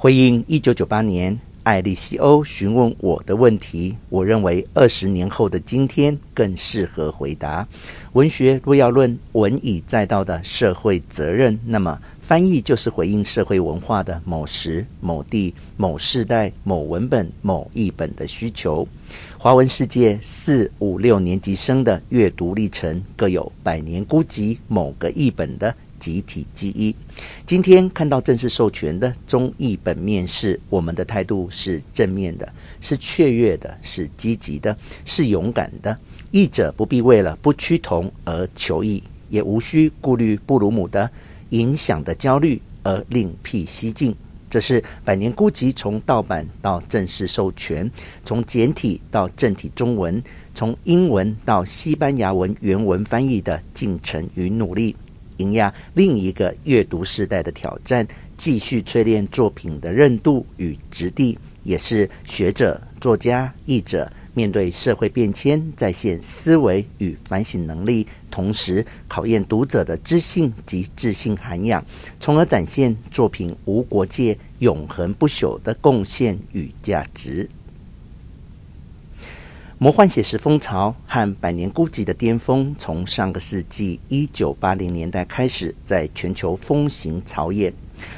回应一九九八年艾利西欧询问我的问题，我认为二十年后的今天更适合回答。文学若要论文以载道的社会责任，那么翻译就是回应社会文化的某时、某地、某世代、某文本、某译本的需求。华文世界四五六年级生的阅读历程，各有百年孤寂某个译本的。集体记忆。今天看到正式授权的中译本面世，我们的态度是正面的，是雀跃的，是积极的，是勇敢的。译者不必为了不趋同而求异，也无需顾虑布鲁姆的影响的焦虑而另辟蹊径。这是《百年孤寂》从盗版到正式授权，从简体到正体中文，从英文到西班牙文原文翻译的进程与努力。迎压另一个阅读时代的挑战，继续淬炼作品的韧度与质地，也是学者、作家、译者面对社会变迁再现思维与反省能力，同时考验读者的知性及智性涵养，从而展现作品无国界、永恒不朽的贡献与价值。魔幻写实风潮和百年孤寂的巅峰，从上个世纪一九八零年代开始，在全球风行草野，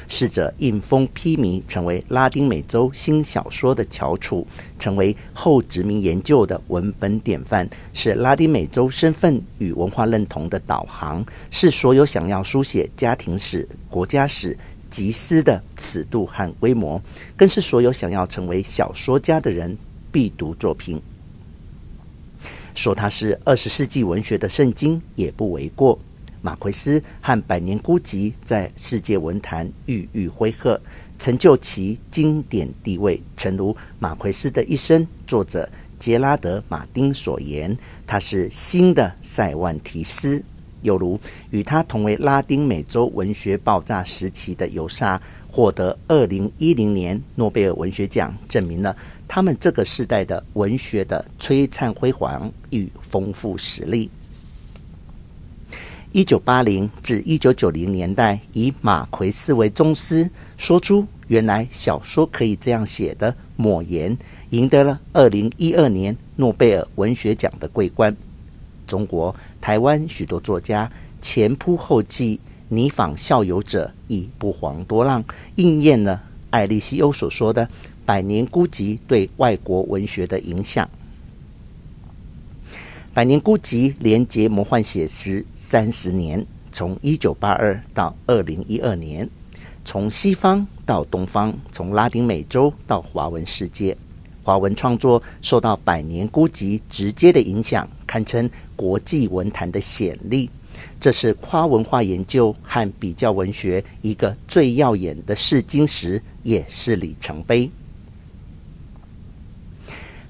试着印风披靡，成为拉丁美洲新小说的翘楚，成为后殖民研究的文本典范，是拉丁美洲身份与文化认同的导航，是所有想要书写家庭史、国家史、集思的尺度和规模，更是所有想要成为小说家的人必读作品。说它是二十世纪文学的圣经也不为过。马奎斯和《百年孤寂》在世界文坛郁郁挥赫，成就其经典地位。诚如马奎斯的一生，作者杰拉德·马丁所言，他是新的塞万提斯。有如与他同为拉丁美洲文学爆炸时期的尤萨。获得二零一零年诺贝尔文学奖，证明了他们这个时代的文学的璀璨辉煌与丰富实力。一九八零至一九九零年代，以马奎斯为宗师，说出“原来小说可以这样写”的抹言，赢得了二零一二年诺贝尔文学奖的桂冠。中国台湾许多作家前仆后继。拟仿效尤者亦不遑多让，应验了艾利西欧所说的“百年孤寂”对外国文学的影响。百年孤寂连接魔幻写实三十年，从一九八二到二零一二年，从西方到东方，从拉丁美洲到华文世界，华文创作受到百年孤寂直接的影响，堪称国际文坛的显例。这是跨文化研究和比较文学一个最耀眼的试金石，也是里程碑。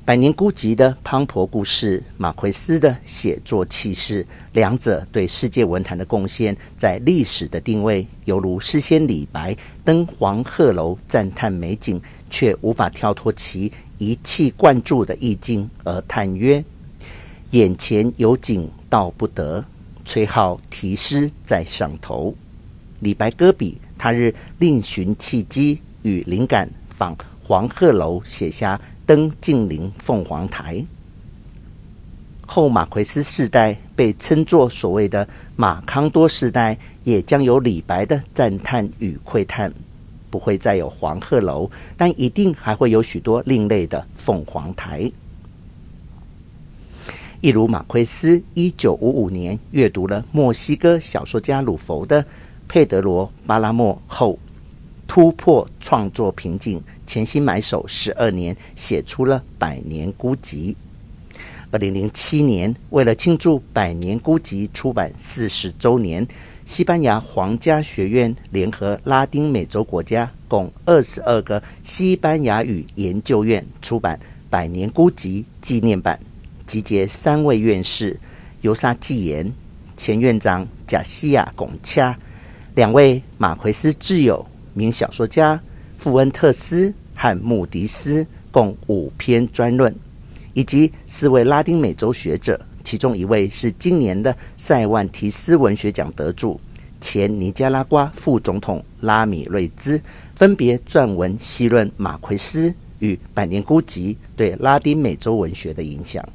百年孤寂的磅礴故事，马奎斯的写作气势，两者对世界文坛的贡献，在历史的定位，犹如诗仙李白登黄鹤楼赞叹美景，却无法跳脱其一气贯注的意境而叹曰：“眼前有景道不得。”崔颢题诗在上头，李白歌笔，他日另寻契机与灵感，访黄鹤楼，写下登金陵凤凰台。后马奎斯世代被称作所谓的马康多世代，也将有李白的赞叹与喟叹，不会再有黄鹤楼，但一定还会有许多另类的凤凰台。一如马奎斯，一九五五年阅读了墨西哥小说家鲁弗的《佩德罗·巴拉莫》后，突破创作瓶颈，潜心埋首十二年，写出了《百年孤寂》。二零零七年，为了庆祝《百年孤寂》出版四十周年，西班牙皇家学院联合拉丁美洲国家共二十二个西班牙语研究院出版《百年孤寂》纪念版。集结三位院士尤萨季言、前院长贾西亚拱恰、两位马奎斯挚友名小说家富恩特斯和穆迪斯共五篇专论，以及四位拉丁美洲学者，其中一位是今年的塞万提斯文学奖得主前尼加拉瓜副总统拉米瑞兹分别撰文细论马奎斯与《百年孤寂》对拉丁美洲文学的影响。